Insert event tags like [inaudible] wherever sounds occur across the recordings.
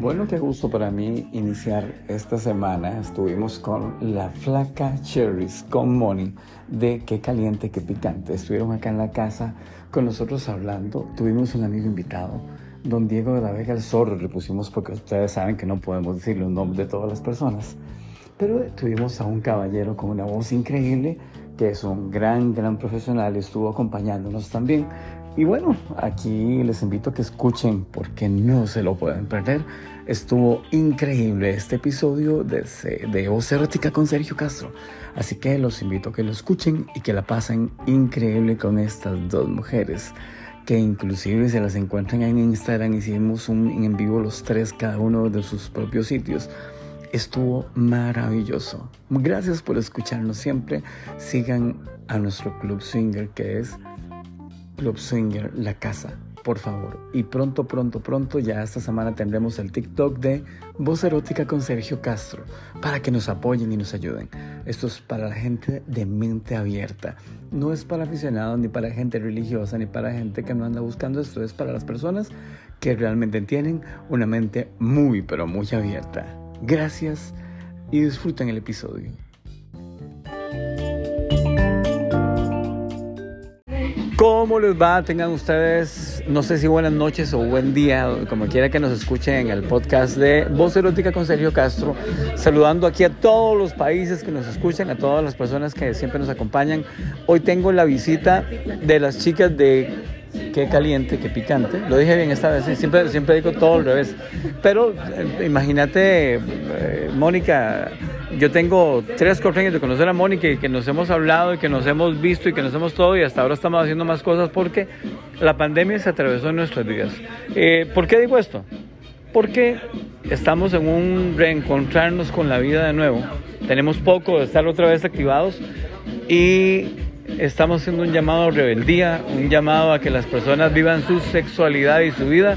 Bueno, qué gusto para mí iniciar esta semana. Estuvimos con la flaca Cherries, con Moni, de Qué Caliente, Qué Picante. Estuvieron acá en la casa con nosotros hablando. Tuvimos un amigo invitado, don Diego de la Vega el Zorro, le pusimos porque ustedes saben que no podemos decir los nombres de todas las personas. Pero tuvimos a un caballero con una voz increíble, que es un gran, gran profesional, estuvo acompañándonos también. Y bueno, aquí les invito a que escuchen porque no se lo pueden perder. Estuvo increíble este episodio de, de Voz Erótica con Sergio Castro. Así que los invito a que lo escuchen y que la pasen increíble con estas dos mujeres. Que inclusive se las encuentran en Instagram. Hicimos un en vivo los tres, cada uno de sus propios sitios. Estuvo maravilloso. Gracias por escucharnos siempre. Sigan a nuestro Club Swinger que es Club Swinger La Casa, por favor. Y pronto, pronto, pronto, ya esta semana tendremos el TikTok de Voz Erótica con Sergio Castro, para que nos apoyen y nos ayuden. Esto es para la gente de mente abierta. No es para aficionados, ni para gente religiosa, ni para gente que no anda buscando esto. Es para las personas que realmente tienen una mente muy, pero muy abierta. Gracias y disfruten el episodio. ¿Cómo les va? Tengan ustedes, no sé si buenas noches o buen día, como quiera que nos escuchen en el podcast de Voz Erótica con Sergio Castro, saludando aquí a todos los países que nos escuchan, a todas las personas que siempre nos acompañan. Hoy tengo la visita de las chicas de Qué caliente, qué picante. Lo dije bien esta vez, siempre, siempre digo todo al revés. Pero eh, imagínate, eh, Mónica, yo tengo tres, cuatro años de conocer a Mónica y que nos hemos hablado y que nos hemos visto y que nos hemos todo y hasta ahora estamos haciendo más cosas porque la pandemia se atravesó en nuestras vidas. Eh, ¿Por qué digo esto? Porque estamos en un reencontrarnos con la vida de nuevo. Tenemos poco de estar otra vez activados y estamos haciendo un llamado a rebeldía, un llamado a que las personas vivan su sexualidad y su vida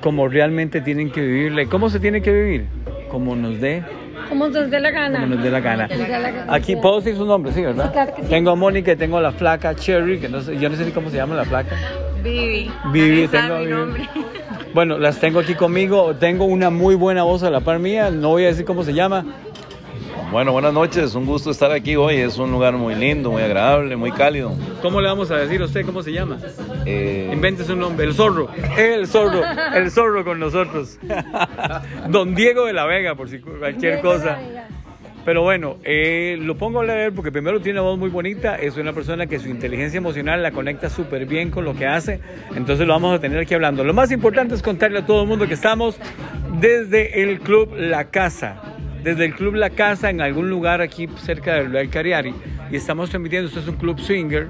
como realmente tienen que vivirla. ¿Y cómo se tiene que vivir? Como nos dé como nos dé la gana. Como nos dé la gana. Aquí puedo decir su nombre, sí, ¿verdad? claro que sí. Tengo a Mónica y tengo a la flaca Cherry, que no sé, yo no sé ni cómo se llama la flaca. Vivi. Vivi, tengo a Vivi. Bueno, las tengo aquí conmigo. Tengo una muy buena voz a la par mía. No voy a decir cómo se llama. Bueno, buenas noches, un gusto estar aquí hoy, es un lugar muy lindo, muy agradable, muy cálido. ¿Cómo le vamos a decir a usted cómo se llama? Eh... Invente un nombre, el zorro, el zorro, el zorro con nosotros. Don Diego de la Vega, por si cualquier cosa. Pero bueno, eh, lo pongo a leer porque primero tiene una voz muy bonita, es una persona que su inteligencia emocional la conecta súper bien con lo que hace, entonces lo vamos a tener aquí hablando. Lo más importante es contarle a todo el mundo que estamos desde el club La Casa desde el Club La Casa en algún lugar aquí cerca del Cariari y estamos transmitiendo, esto es un club swinger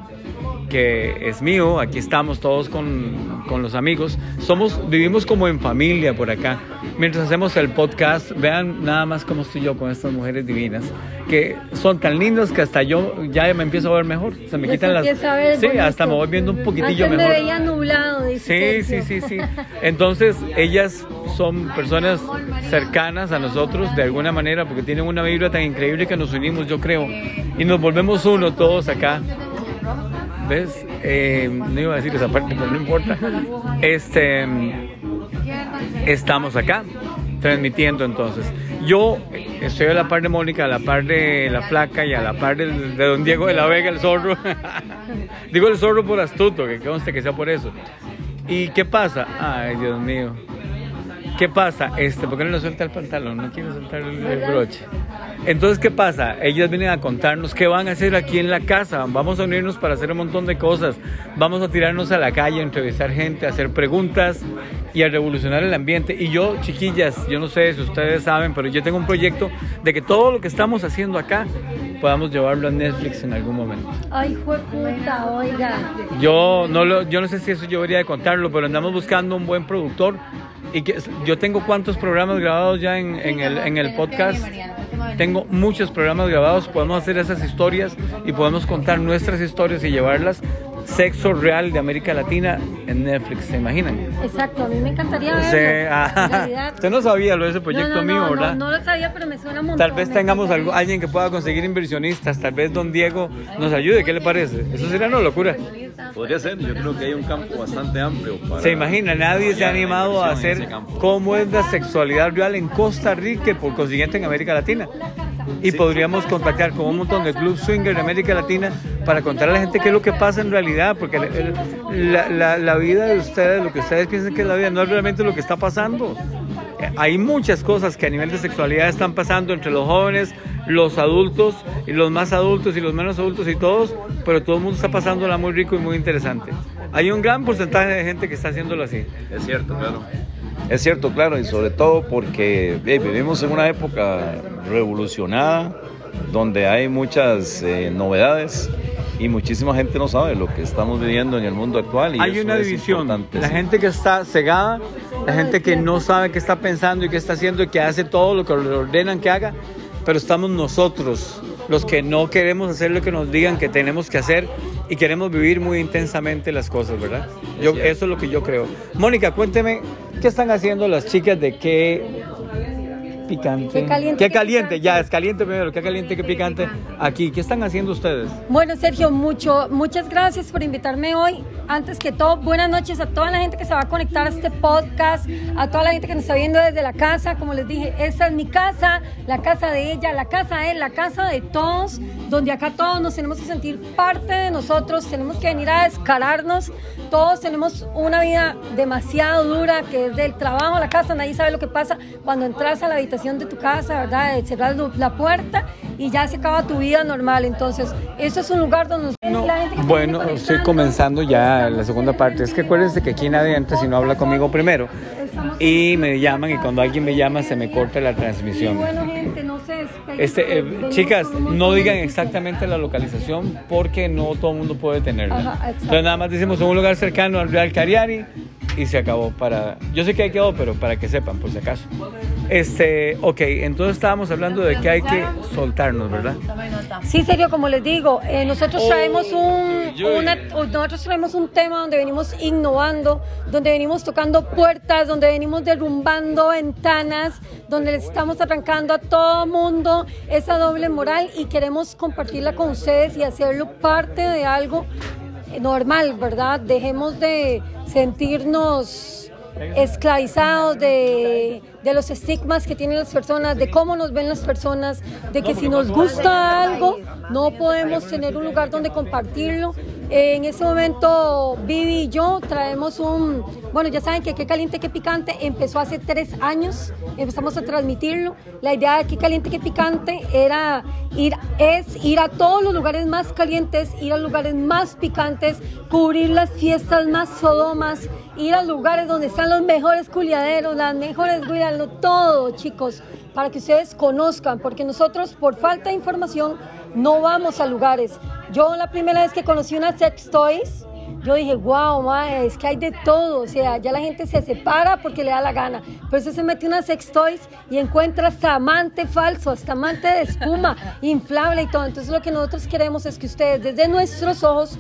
que es mío, aquí estamos todos con, con, los amigos, somos, vivimos como en familia por acá, mientras hacemos el podcast, vean nada más cómo estoy yo con estas mujeres divinas, que son tan lindas que hasta yo ya me empiezo a ver mejor, se me quitan las... Sí, hasta me voy viendo un poquitillo hasta mejor. me veía nublado, dice Sí, sí, sí, sí. Entonces, ellas son personas cercanas a nosotros de alguna manera porque tienen una vibra tan increíble que nos unimos, yo creo, y nos volvemos uno todos acá. ¿Ves? Eh, no iba a decir esa parte, pero no importa. Este, estamos acá transmitiendo entonces. Yo estoy a la par de Mónica, a la par de la flaca y a la par de, de don Diego de la Vega, el zorro. [laughs] Digo el zorro por astuto, que conste que sea por eso. ¿Y qué pasa? Ay, Dios mío. ¿Qué pasa? Este, ¿Por qué no le suelta el pantalón? No quiere soltar el, el, broche. Entonces, ¿qué pasa? Ellas vienen a contarnos qué van a hacer aquí en la casa. Vamos a unirnos para hacer un montón de cosas. Vamos a tirarnos a la calle, a entrevistar gente, a hacer preguntas y a revolucionar el ambiente. Y yo, chiquillas, yo no sé si ustedes saben, pero yo tengo un proyecto de que todo lo que estamos haciendo acá podamos llevarlo a Netflix en algún momento. Ay, fue puta, oiga. Yo no, lo, yo no sé si eso yo debería de contarlo, pero andamos buscando un buen productor y que yo tengo cuántos programas grabados ya en, en, el, en el podcast. Tengo muchos programas grabados, podemos hacer esas historias y podemos contar nuestras historias y llevarlas sexo real de América Latina en Netflix, ¿se imaginan? Exacto, a mí me encantaría verlo. Sí, en ah, [laughs] realidad. usted no sabía lo de ese proyecto no, no, mío, no, ¿verdad? No, no lo sabía, pero me suena un montón. Tal vez tengamos algo- alguien que pueda conseguir inversionistas, tal vez don Diego nos ayude, ¿qué le parece? Eso sería una locura. Podría ser, yo creo que hay un campo bastante amplio. Para Se imagina, nadie se ha animado a hacer cómo es la sexualidad real en Costa Rica y por consiguiente en América Latina. Y podríamos contactar con un montón de club swinger de América Latina para contarle a la gente qué es lo que pasa en realidad, porque el- el- la, la- la vida de ustedes, lo que ustedes piensan que es la vida, no es realmente lo que está pasando. Eh, Hay muchas cosas que a nivel de sexualidad están pasando entre los jóvenes, los adultos y los más adultos y los menos adultos y todos, pero todo el mundo está pasándola muy rico y muy interesante. Hay un gran porcentaje de gente que está haciéndolo así. Es cierto, claro. Es cierto, claro, y sobre todo porque eh, vivimos en una época revolucionada, donde hay muchas eh, novedades y muchísima gente no sabe lo que estamos viviendo en el mundo actual. Y Hay eso una es división. importante, La gente que está cegada, la gente que no sabe qué está pensando y qué está haciendo y que hace todo lo que le ordenan que haga, pero estamos nosotros, los que no queremos hacer lo que nos digan que tenemos que hacer y queremos vivir muy intensamente las cosas, ¿verdad? Yo, eso es lo que yo creo. Mónica, cuénteme, ¿qué están haciendo las chicas de qué picante? Qué caliente, Qué caliente, ya, es caliente primero, qué caliente, qué picante. Aquí, ¿qué están haciendo ustedes? Bueno, Sergio, mucho, muchas gracias por invitarme hoy. Antes que todo, buenas noches a toda la gente que se va a conectar a este podcast, a toda la gente que nos está viendo desde la casa. Como les dije, esta es mi casa, la casa de ella, la casa de él, la casa de todos, donde acá todos nos tenemos que sentir parte de nosotros, tenemos que venir a descararnos. Todos tenemos una vida demasiado dura, que es del trabajo a la casa, nadie sabe lo que pasa cuando entras a la habitación de tu casa, ¿verdad? Cerras la puerta y ya se acaba tu vida normal. Entonces, eso es un lugar donde No, la gente bueno, estoy comenzando ya la segunda parte. Es que acuérdense que aquí nadie entra si no habla conmigo primero. Y me llaman y cuando alguien me llama se me corta la transmisión. Este, eh, chicas, no digan exactamente la localización porque no todo el mundo puede tenerla. Entonces nada más decimos un lugar cercano al Real Cariari y se acabó para... Yo sé que hay quedó, pero para que sepan, por si acaso. Este, ok, entonces estábamos hablando de que hay que soltarnos, ¿verdad? Sí, serio, como les digo, eh, nosotros traemos un, una- nosotros traemos un tema donde venimos innovando, donde venimos tocando puertas, donde venimos derrumbando ventanas, donde les estamos arrancando a todo mundo esa doble moral y queremos compartirla con ustedes y hacerlo parte de algo normal, ¿verdad? Dejemos de sentirnos esclavizados de, de los estigmas que tienen las personas, de cómo nos ven las personas, de que si nos gusta algo, no podemos tener un lugar donde compartirlo. En ese momento, Vivi y yo traemos un, bueno, ya saben que Qué Caliente, Qué Picante empezó hace tres años, empezamos a transmitirlo. La idea de Qué Caliente, Qué Picante era ir, es ir a todos los lugares más calientes, ir a lugares más picantes, cubrir las fiestas más sodomas, ir a lugares donde están los mejores culiaderos, las mejores culiaderos, todo, chicos, para que ustedes conozcan, porque nosotros por falta de información no vamos a lugares. Yo la primera vez que conocí unas sex toys, yo dije, wow, mae, es que hay de todo, o sea, ya la gente se separa porque le da la gana, pero eso se mete unas sex toys y encuentra hasta amante falso, hasta amante de espuma, [laughs] inflable y todo. Entonces lo que nosotros queremos es que ustedes desde nuestros ojos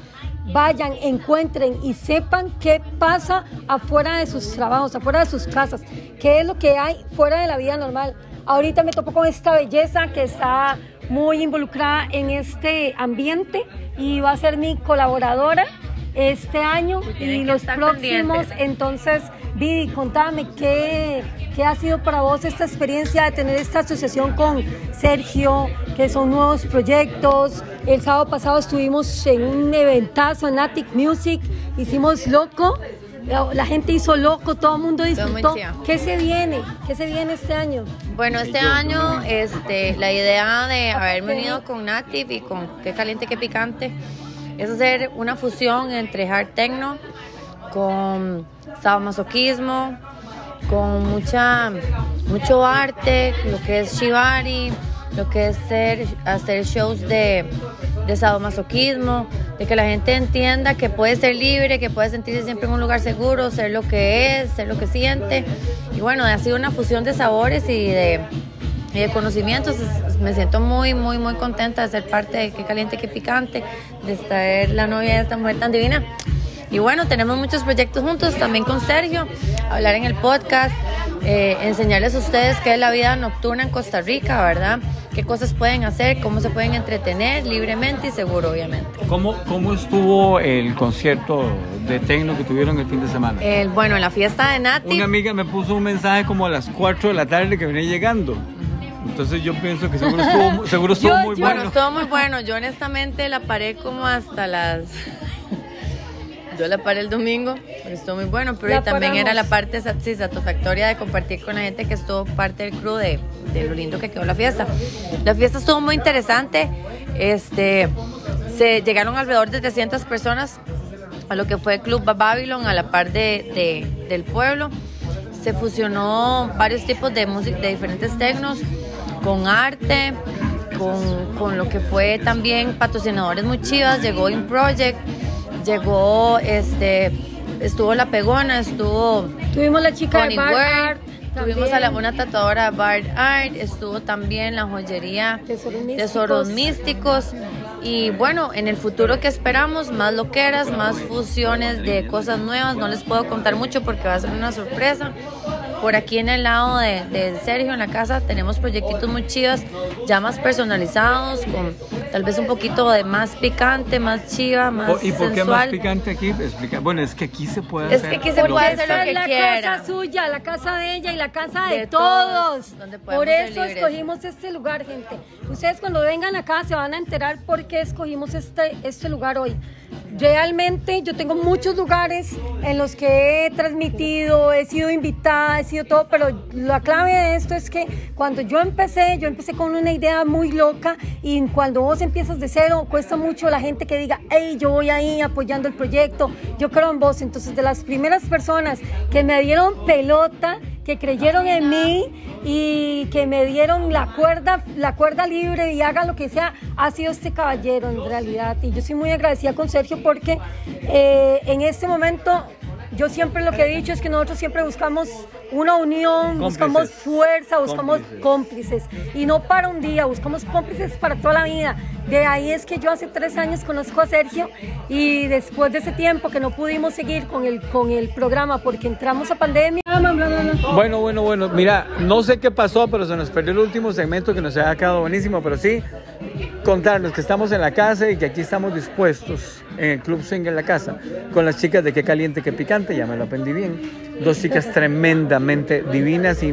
vayan, encuentren y sepan qué pasa afuera de sus trabajos, afuera de sus casas, qué es lo que hay fuera de la vida normal. Ahorita me topo con esta belleza que está muy involucrada en este ambiente y va a ser mi colaboradora este año y los próximos. pendientes. Entonces, Vivi, contame qué, qué ha sido para vos esta experiencia de tener esta asociación con Sergio, que son nuevos proyectos. El sábado pasado estuvimos en un eventazo en Attic Music, hicimos loco. La, la gente hizo loco, todo el mundo disfrutó. ¿Qué se viene? ¿Qué se viene este año? Bueno, este año este, la idea de haberme unido con Native y con Qué Caliente, Qué Picante es hacer una fusión entre hard techno con sadomasoquismo, con mucha, mucho arte, lo que es shibari, lo que es ser, hacer shows de, de sadomasoquismo, de que la gente entienda que puede ser libre, que puede sentirse siempre en un lugar seguro, ser lo que es, ser lo que siente. Y bueno, ha sido una fusión de sabores y de, y de conocimientos. Me siento muy, muy, muy contenta de ser parte de Qué Caliente, Qué Picante, de estar la novia de esta mujer tan divina. Y bueno, tenemos muchos proyectos juntos, también con Sergio, hablar en el podcast, eh, enseñarles a ustedes qué es la vida nocturna en Costa Rica, ¿verdad? Qué cosas pueden hacer, cómo se pueden entretener libremente y seguro, obviamente. ¿Cómo, cómo estuvo el concierto de tecno que tuvieron el fin de semana? El, bueno, la fiesta de Nati. Una amiga me puso un mensaje como a las 4 de la tarde que venía llegando. Entonces yo pienso que seguro estuvo, seguro estuvo muy bueno. Bueno, estuvo muy bueno. Yo honestamente la paré como hasta las yo la paré el domingo, pero estuvo muy bueno, pero también era la parte sí, satisfactoria de compartir con la gente que estuvo parte del crew de, lo lindo que quedó la fiesta. La fiesta estuvo muy interesante, este, se llegaron alrededor de 300 personas a lo que fue el Club Babylon, a la par de, del pueblo. Se fusionó varios tipos de música, de diferentes tecnos, con arte, con, con, lo que fue también patrocinadores muy chivas, llegó In Project, llegó, este, estuvo la pegona, estuvo... Tuvimos la chica de Bart Art, Tuvimos a la, una tatuadora Bart Art, estuvo también la joyería Tesoros Místicos. Y bueno, en el futuro que esperamos, más loqueras, más fusiones de cosas nuevas. No les puedo contar mucho porque va a ser una sorpresa. Por aquí en el lado de, Sergio, en la casa, tenemos proyectitos muy chidos, ya más personalizados, con tal vez un poquito de más picante, más chiva, más ¿Y por qué más picante aquí? Explica. Bueno, es que aquí se puede hacer. Es que aquí se puede hacer lo que la casa suya, la casa de ella y la casa de, todos. por eso escogimos este lugar, gente. Ustedes cuando vengan acá se van a enterar por qué escogimos este, este lugar hoy. Realmente yo tengo muchos lugares en los que he transmitido, he sido invitada, he sido todo, pero la clave de esto es que cuando yo empecé, yo empecé con una idea muy loca y cuando vos empiezas de cero, cuesta mucho la gente que diga, hey, yo voy ahí apoyando el proyecto, yo creo en vos. Entonces, de las primeras personas que me dieron pelota, que creyeron en mí y que me dieron la cuerda, la cuerda libre y haga lo que sea, ha sido este caballero en realidad. Y yo soy muy agradecida con Sergio porque eh, en este momento yo siempre lo que he dicho es que nosotros siempre buscamos una unión, buscamos fuerza, buscamos cómplices. Y no para un día, buscamos cómplices para toda la vida. De ahí es que yo hace tres años conozco a Sergio y después de ese tiempo que no pudimos seguir con el, con el programa porque entramos a pandemia. Bueno, bueno, bueno, mira, no sé qué pasó, pero se nos perdió el último segmento que nos ha quedado buenísimo, pero sí contarnos que estamos en la casa y que aquí estamos dispuestos en el Club Swing en la casa con las chicas de Qué Caliente, Qué Picante, ya me lo aprendí bien. Dos chicas tremendamente divinas y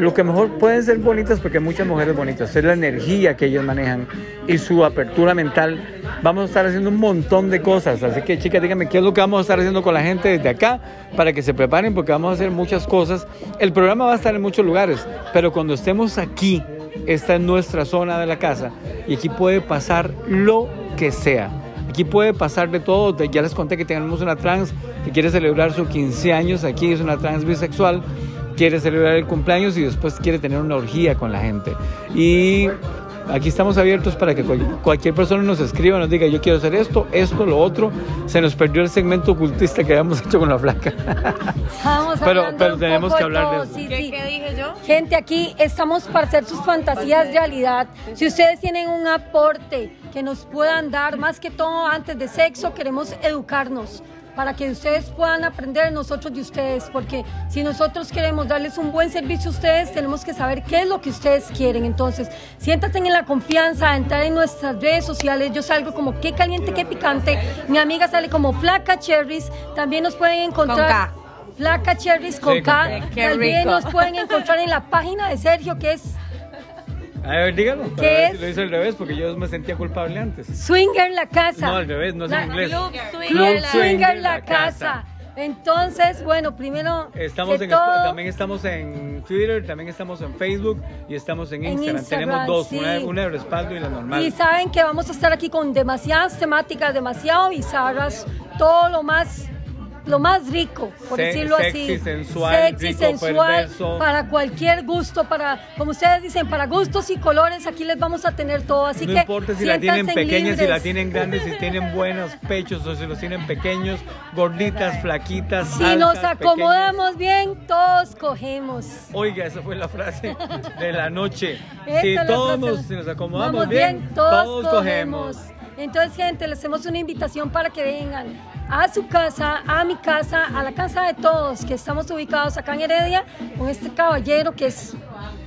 lo que mejor pueden ser bonitas porque muchas mujeres bonitas, es la energía que ellos manejan y su apertura mental. Vamos a estar haciendo un montón de cosas, así que chicas, díganme qué es lo que vamos a estar haciendo con la gente desde acá para que se preparen porque vamos a hacer muchas cosas. El programa va a estar en muchos lugares, pero cuando estemos aquí, esta es nuestra zona de la casa y aquí puede pasar lo que sea. Aquí puede pasar de todo. Ya les conté que tenemos una trans que quiere celebrar sus 15 años. Aquí es una trans bisexual quiere celebrar el cumpleaños y después quiere tener una orgía con la gente. Y aquí estamos abiertos para que cualquier persona nos escriba, nos diga yo quiero hacer esto, esto, lo otro. Se nos perdió el segmento ocultista que habíamos [laughs] hecho con la flaca. pero pero tenemos que hablar de, ¿Qué, dije yo? Gente, aquí estamos para hacer sus fantasías realidad. Si ustedes tienen un aporte que nos puedan dar, más que todo antes de sexo, queremos educarnos para que ustedes puedan aprender nosotros de ustedes, porque si nosotros queremos darles un buen servicio a ustedes, tenemos que saber qué es lo que ustedes quieren. Entonces, siéntate en la confianza de entrar en nuestras redes sociales. Yo salgo como qué caliente, qué picante. Mi amiga sale como Flaca Cherries. También nos pueden encontrar. Flaca Cherries con K. También nos pueden encontrar en la página de Sergio, que es a ver, dígalo. ¿Qué es? lo hice al revés porque yo me sentía culpable antes. Swinger la casa. No, al revés, no es en inglés. Club Swinger, la, casa. Entonces, bueno, primero. Estamos en, también estamos en Twitter, también estamos en Facebook y estamos en Instagram. Tenemos dos, una, de respaldo y la normal. Y saben que vamos a estar aquí con demasiadas temáticas, demasiado bizarras, todo lo más lo más rico, por decirlo sexy, así. Sensual, sexy, rico, sensual, para cualquier gusto, para, como ustedes dicen, para gustos y colores, aquí les vamos a tener todo. Así no que importa si la tienen pequeña, si la tienen grande, si tienen buenos pechos o si los tienen pequeños, gorditas, flaquitas. Si nos acomodamos bien, todos cogemos. Oiga, esa fue la frase de la noche. si todos nos, si nos acomodamos bien, todos, cogemos. Entonces, gente, les hacemos una invitación para que vengan a su casa, a mi casa, a la casa de todos, que estamos ubicados acá en Heredia, con este caballero que es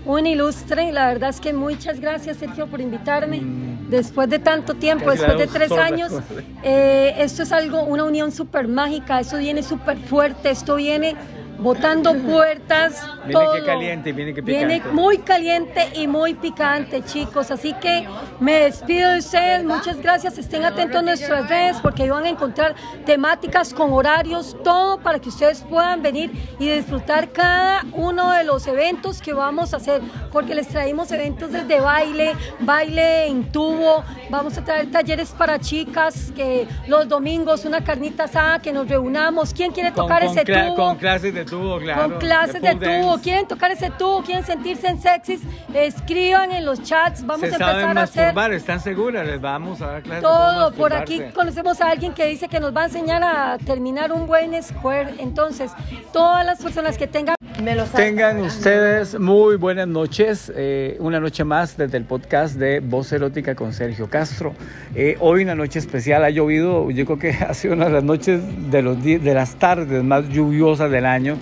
un ilustre. La verdad es que muchas gracias, Sergio, por invitarme. Después de tanto tiempo, después de tres años, eh, esto es algo, una unión súper mágica, esto viene súper fuerte, esto viene botando puertas. Viene todo. que caliente viene que Viene picante. muy caliente y muy picante, chicos. Así que me despido de ustedes. Muchas gracias. Estén atentos a nuestras redes porque ahí van a encontrar temáticas con horarios, todo para que ustedes puedan venir y disfrutar cada uno de los eventos que vamos a hacer. Porque les traemos eventos desde baile, baile en tubo. Vamos a traer talleres para chicas, que los domingos una carnita asada, que nos reunamos. ¿Quién quiere tocar con ese tubo? Con clases de tubo, claro. con clases de, pole tubo, dance. quieren tocar ese tubo, quieren sentirse en sexys, escriban en los chats, vamos Se a saben empezar a hacer ¿están seguras? Les vamos a dar clases de todo. Por aquí conocemos a alguien que dice que nos va a enseñar a terminar un buen square. Entonces, todas las personas que tengan Tengan ustedes muy buenas noches. eh, una noche más desde el podcast de Voz Erótica con Sergio Castro. Eh, hoy una noche especial, ha llovido. Yo creo que [laughs] ha sido una de las noches de, los de las tardes más lluviosas del año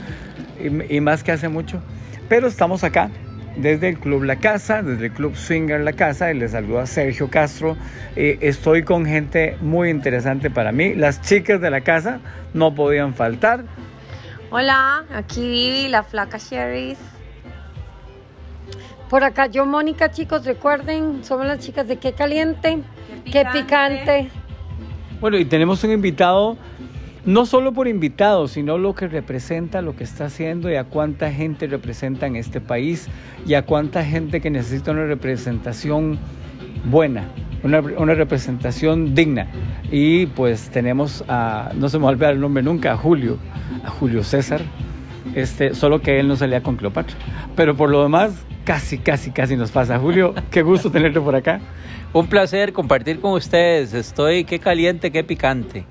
y, más que hace mucho. Pero estamos acá desde el Club La Casa, desde el Club Swinger La Casa, y les saluda Sergio Castro. Eh, estoy con gente muy interesante para mí. Las chicas de la casa no podían faltar. Hola, aquí Vivi, la flaca Sherry's. por acá yo, Mónica, chicos, recuerden, somos las chicas de Qué Caliente, Qué Qué Picante. Picante. Bueno, y tenemos un invitado, no solo por invitado, sino lo que representa, lo que está haciendo y a cuánta gente representa en este país y a cuánta gente que necesita una representación buena, una, una representación digna. Y pues tenemos a, no se me va a olvidar el nombre nunca, a Julio, a Julio César, este, solo que él no salía con Cleopatra. Pero por lo demás, casi, casi, casi nos pasa. Julio, [laughs] qué gusto tenerte por acá. Un placer compartir con ustedes. Estoy qué caliente, qué picante.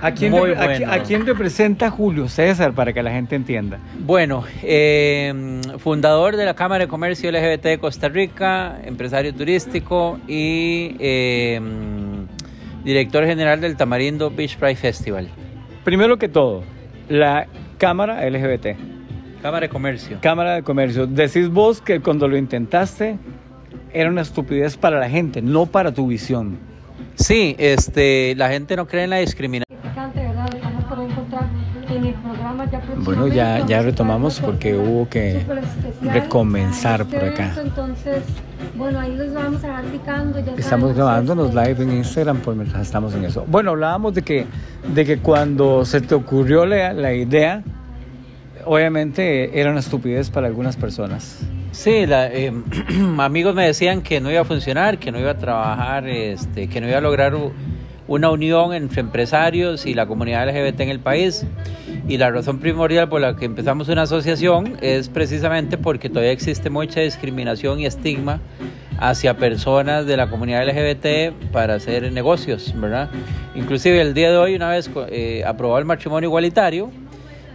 ¿A quién, Muy a quién representa Julio César para que la gente entienda? Bueno, eh, fundador de la Cámara de Comercio LGBT de Costa Rica, empresario turístico y eh, director general del Tamarindo Beach Pride Festival. Primero que todo, la Cámara LGBT, Cámara de Comercio. Cámara de Comercio. Decís vos que cuando lo intentaste era una estupidez para la gente, no para tu visión. Sí, este, la gente no cree en la discriminación. Bueno, ya- ya retomamos porque hubo que recomenzar por acá. Entonces, bueno, ahí los vamos a dar picando. Ya Estamos grabándonos live en Instagram por mientras estamos en eso. Bueno, hablábamos de que, de que cuando se te ocurrió la, la idea, obviamente era una estupidez para algunas personas. Sí, la, eh, [clears throat] amigos me decían que no iba a funcionar, que no iba a trabajar, este, que no iba a lograr una unión entre empresarios y la comunidad LGBT en el país. Y la razón primordial por la que empezamos una asociación es precisamente porque todavía existe mucha discriminación y estigma hacia personas de la comunidad LGBT para hacer negocios, ¿verdad? Inclusive el día de hoy, una vez eh, aprobado el matrimonio igualitario,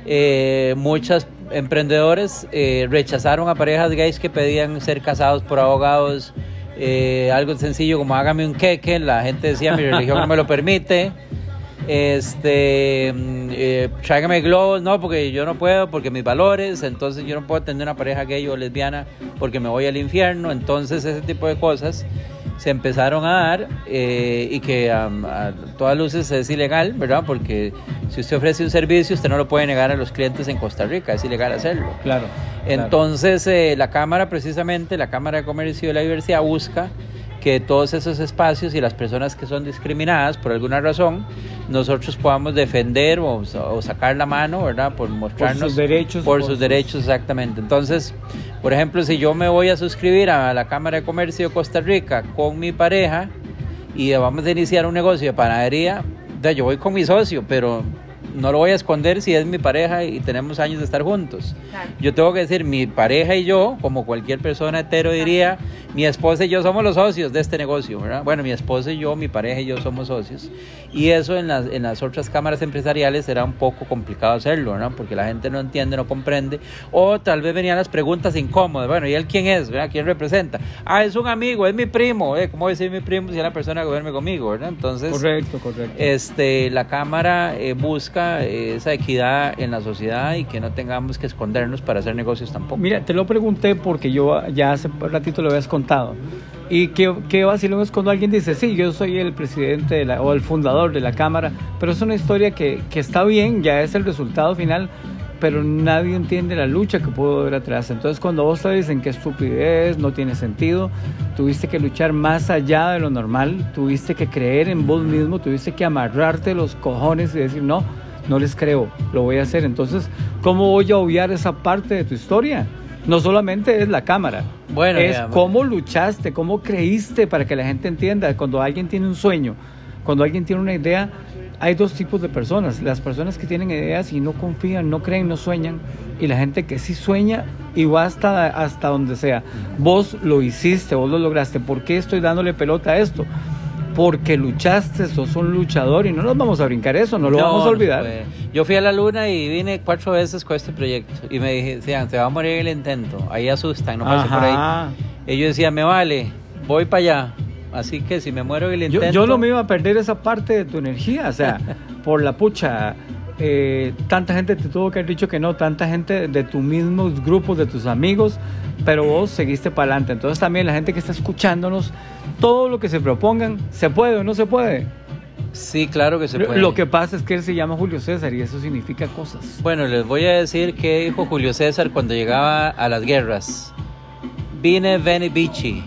eh, muchos emprendedores eh, rechazaron a parejas gays que pedían ser casados por abogados. Eh, algo sencillo como hágame un queque, la gente decía mi religión no me lo permite. Este, mm, eh, tráigame globos, no, porque yo no puedo, porque mis valores, entonces yo no puedo tener una pareja gay o lesbiana porque me voy al infierno. Entonces, ese tipo de cosas se empezaron a dar eh, y que am, a todas luces es ilegal, ¿verdad? Porque si usted ofrece un servicio, usted no lo puede negar a los clientes en Costa Rica, es ilegal hacerlo. Claro. Entonces, eh, la Cámara, precisamente, la Cámara de Comercio y la Diversidad busca que todos esos espacios y las personas que son discriminadas por alguna razón, nosotros podamos defender o, o sacar la mano, ¿verdad? Por mostrarnos. sus derechos, Por, por sus sus- derechos, exactamente. Entonces, por ejemplo, si yo me voy a suscribir a la Cámara de Comercio de Costa Rica con mi pareja y vamos a iniciar un negocio de panadería, yo voy con mi socio, pero no lo voy a esconder si es mi pareja y tenemos años de estar juntos. Yo tengo que decir, mi pareja y yo, como cualquier persona hetero diría, Mi esposa y yo somos los socios de este negocio, ¿verdad? Bueno, mi esposa y yo, mi pareja y yo somos socios. Y eso en las, en las otras cámaras empresariales era un poco complicado hacerlo, ¿no? Porque la gente no entiende, no comprende. O tal vez venían las preguntas incómodas. Bueno, ¿y él quién es? ¿verdad? ¿Quién representa? Ah, es un amigo, es mi primo. ¿eh? ¿Cómo decir mi primo si es la persona que duerme conmigo, ¿verdad? Entonces, Correcto, correcto. este, la Cámara eh, busca eh, esa equidad en la sociedad y que no tengamos que escondernos para hacer negocios tampoco. Mira, te lo pregunté porque yo ya hace un ratito lo habías contado. Y qué, qué vacilón es cuando alguien dice, sí, yo soy el presidente de la- o el fundador de la Cámara, pero es una historia que, que está bien, ya es el resultado final, pero nadie entiende la lucha que pudo haber atrás. Entonces cuando vos te dicen que estupidez, no tiene sentido, tuviste que luchar más allá de lo normal, tuviste que creer en vos mismo, tuviste que amarrarte los cojones y decir, no, no les creo, lo voy a hacer. Entonces, ¿cómo voy a obviar esa parte de tu historia? No solamente es la cámara, Bueno, es ya, cómo luchaste, cómo creíste para que la gente entienda. Cuando alguien tiene un sueño, cuando alguien tiene una idea, hay dos tipos de personas. Las personas que tienen ideas y no confían, no creen, no sueñan. Y la gente que sí sueña y va hasta, hasta donde sea. Vos lo hiciste, vos lo lograste. ¿Por qué estoy dándole pelota a esto? Porque luchaste, sos un luchador y no nos vamos a brincar eso, no lo No, vamos a olvidar. Yo fui a la luna y vine cuatro veces con este proyecto. Y me decían, te va a morir el intento. Ahí asustan, no pase por ahí. Y yo decía, me vale, voy para allá. Así que si me muero el Yo, intento. yo no me iba a perder esa parte de tu energía, o sea, [laughs] por la pucha. Eh, tanta gente te tuvo que haber dicho que no, tanta gente de tus mismos grupos, de tus amigos, pero vos seguiste para adelante. Entonces también la gente que está escuchándonos, todo lo que se propongan, ¿se puede o no se puede? Sí, claro que se puede. Lo que pasa es que él se llama Julio César y eso significa cosas. Bueno, les voy a decir qué dijo Julio César cuando llegaba a las guerras. Vine veni vici.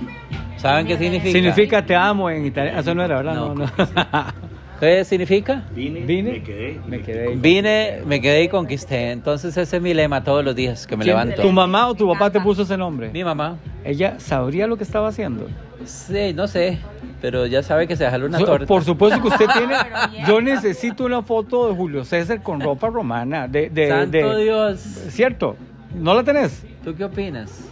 ¿Saben qué significa? Significa te amo en italiano. Eso no era, ¿verdad? No. No, no. [laughs] ¿Qué significa? Vine, Vine, me quedé. me quedé. Vine, me quedé y conquisté. Entonces ese es mi lema todos los días que me ¿Quién- levanto. ¿Tu mamá o tu papá te puso ese nombre? Mi mamá. Ella sabría lo que estaba haciendo. Sí, no sé, pero ya sabe que se jaló una torta. Por supuesto que usted [laughs] tiene. Yo necesito una foto de Julio César con ropa romana. De, de, Santo de- Dios. ¿Cierto? ¿No la tenés? ¿Tú qué opinas?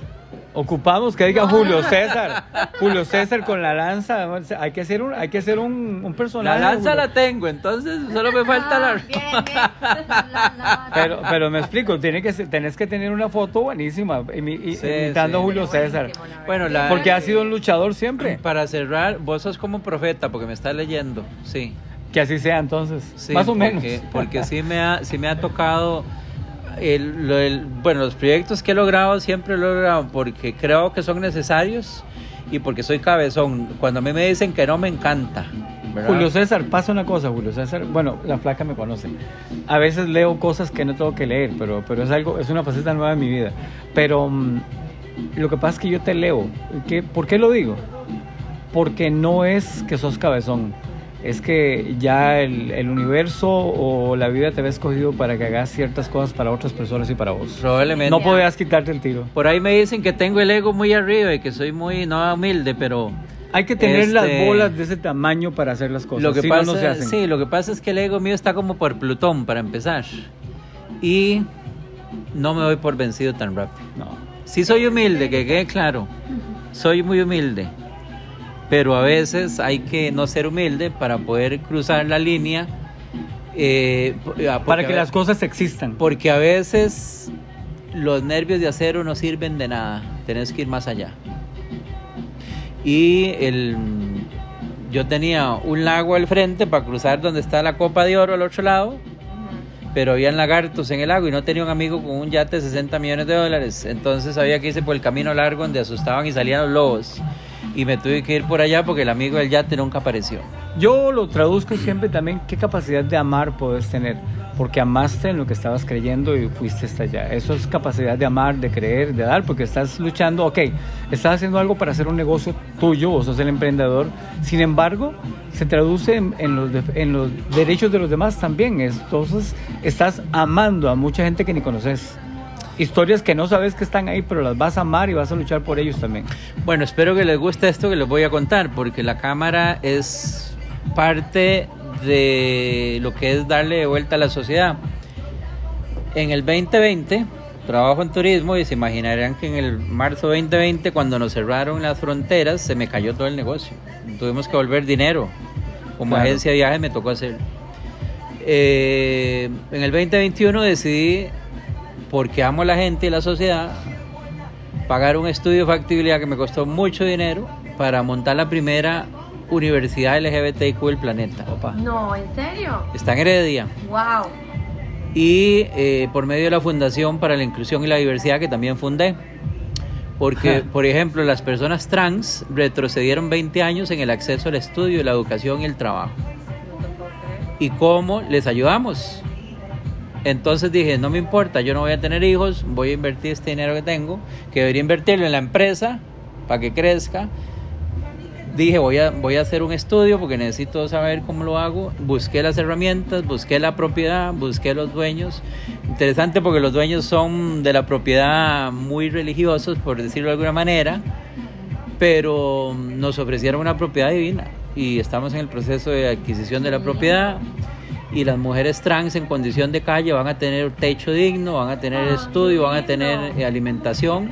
Ocupamos que diga Julio César. Julio César con la lanza. Hay que hacer un, hay que hacer un, un La personaje. lanza Julio- la tengo, entonces solo me falta la... Ah, bien, bien. La- [laughs] la- Pero, pero me explico, tiene que, ser- tenés que tener una foto buenísima imi- i- Sí, imitando sí. a Julio César. La. Bueno, la- Porque ha sido un luchador siempre. Para cerrar, vos sos como un profeta porque me estás leyendo, sí. Que así sea entonces. Sí, Más o porque, menos. Porque sí me ha, sí me ha tocado. El, el- bueno, los proyectos que he logrado siempre lo he logrado porque creo que son necesarios y porque soy cabezón. Cuando a mí me dicen que no, me encanta. Julio César, pasa una cosa, Julio César. Bueno, la flaca me conoce. A veces leo cosas que no tengo que leer, pero, pero es algo, es una faceta nueva de mi vida. Pero mm, lo que pasa es que yo te leo. ¿Qué, ¿Por qué lo digo? Porque no es que sos cabezón. Es que ya el, el universo o la vida te había escogido para que hagas ciertas cosas para otras personas y para vos. Probablemente. No podías quitarte el tiro. Por ahí me dicen que tengo el ego muy arriba y que soy muy no humilde, pero Hay que tener las Este, bolas de ese tamaño para hacer las cosas. lo que Si no, pasa, no se hacen. sí, lo que pasa es que el ego mío está como por Plutón para empezar y no me doy por vencido tan rápido. No. Sí soy humilde, que quede claro. Soy muy humilde. Pero a veces hay que no ser humilde para poder cruzar la línea. eh, Para a que las cosas existan. Porque a veces los nervios de acero no sirven de nada. Tenés que ir más allá. Y el, yo tenía un lago al frente para cruzar donde está la copa de oro al otro lado pero habían lagartos en el lago y no tenía un amigo con un yate de 60 millones de dólares. Entonces había que irse por el camino largo donde asustaban y salían los lobos. Y me tuve que ir por allá porque el amigo del yate nunca apareció. Yo lo traduzco siempre también qué capacidad de amar puedes tener, porque amaste en lo que estabas creyendo y fuiste hasta allá. Eso es capacidad de amar, de creer, de dar, porque estás luchando, ok, estás haciendo algo para hacer un negocio tuyo, vos sos el emprendedor, sin embargo, se traduce en, los, en los derechos de los demás también. Entonces, estás amando a mucha gente que ni conoces. Historias que no sabes que están ahí, pero las vas a amar y vas a luchar por ellos también. Bueno, espero que les guste esto que les voy a contar, porque la cámara es parte de lo que es darle de vuelta a la sociedad. En el 2020 trabajo en turismo y se imaginarán que en el marzo 2020, cuando nos cerraron las fronteras, se me cayó todo el negocio. Tuvimos que volver dinero. Como Claro. agencia de viajes me tocó hacer. Eh, en el 2021 decidí, porque amo a la gente y la sociedad, pagar un estudio de factibilidad que me costó mucho dinero para montar la primera universidad LGBTIQ del planeta. Opa. No, ¿en serio? Está en Heredia. Wow. y eh, por medio de la Fundación para la Inclusión y la Diversidad que también fundé. Porque, [laughs] por ejemplo, las personas trans retrocedieron 20 años en el acceso al estudio, la educación y el trabajo. ¿Y cómo les ayudamos? Entonces dije, no me importa, yo no voy a tener hijos, voy a invertir este dinero que tengo, que debería invertirlo en la empresa para que crezca. Dije, voy a, voy a hacer un estudio porque necesito saber cómo lo hago. Busqué las herramientas, busqué la propiedad, busqué los dueños. Interesante porque los dueños son de la propiedad muy religiosos, por decirlo de alguna manera, pero nos ofrecieron una propiedad divina y estamos en el proceso de adquisición de la propiedad y las mujeres trans en condición de calle van a tener techo digno, van a tener Ah, estudio, van a tener eh, alimentación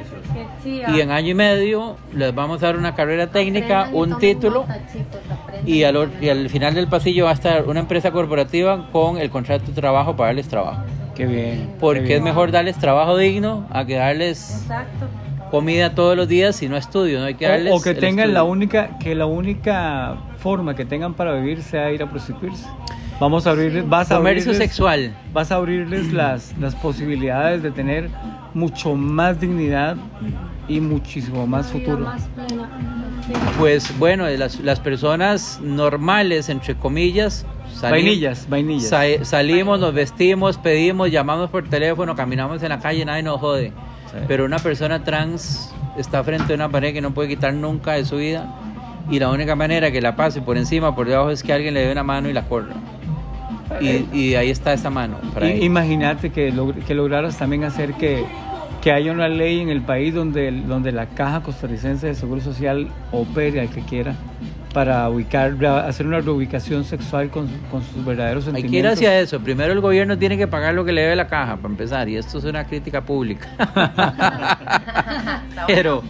y en año y medio les vamos a dar una carrera técnica, un título nota, chicos, aprendan y al, y final del pasillo va a estar una empresa corporativa con el contrato de trabajo para darles trabajo. Qué bien. Porque qué es mejor darles trabajo digno a que darles Exacto. comida todos los días y no estudio, no hay que darles O, o que tengan la única, que la única forma que tengan para vivir sea ir a prostituirse. Vamos a abrir, vas a Comercio abrirles- sexual. Vas a abrirles las, las posibilidades de tener mucho más dignidad y muchísimo más futuro. Pues bueno, las, las personas normales, entre comillas, salim- Vainillas, vainillas. sa- salimos, nos vestimos, pedimos, llamamos por teléfono, caminamos en la calle, nadie nos jode. Sí. Pero una persona trans está frente a una pared que no puede quitar nunca de su vida y la única manera que la pase por encima, por debajo, es que alguien le dé una mano y la corra. Y, y ahí está esa mano. Imagínate que, log- que lograras también hacer que, que haya una ley en el país donde, donde la Caja Costarricense de Seguro Social opere al que quiera para ubicar, hacer una reubicación sexual con, con sus verdaderos Hay sentimientos. que ir hacia eso. Primero el gobierno tiene que pagar lo que le debe la caja, para empezar. Y esto es una crítica pública. [laughs] pero,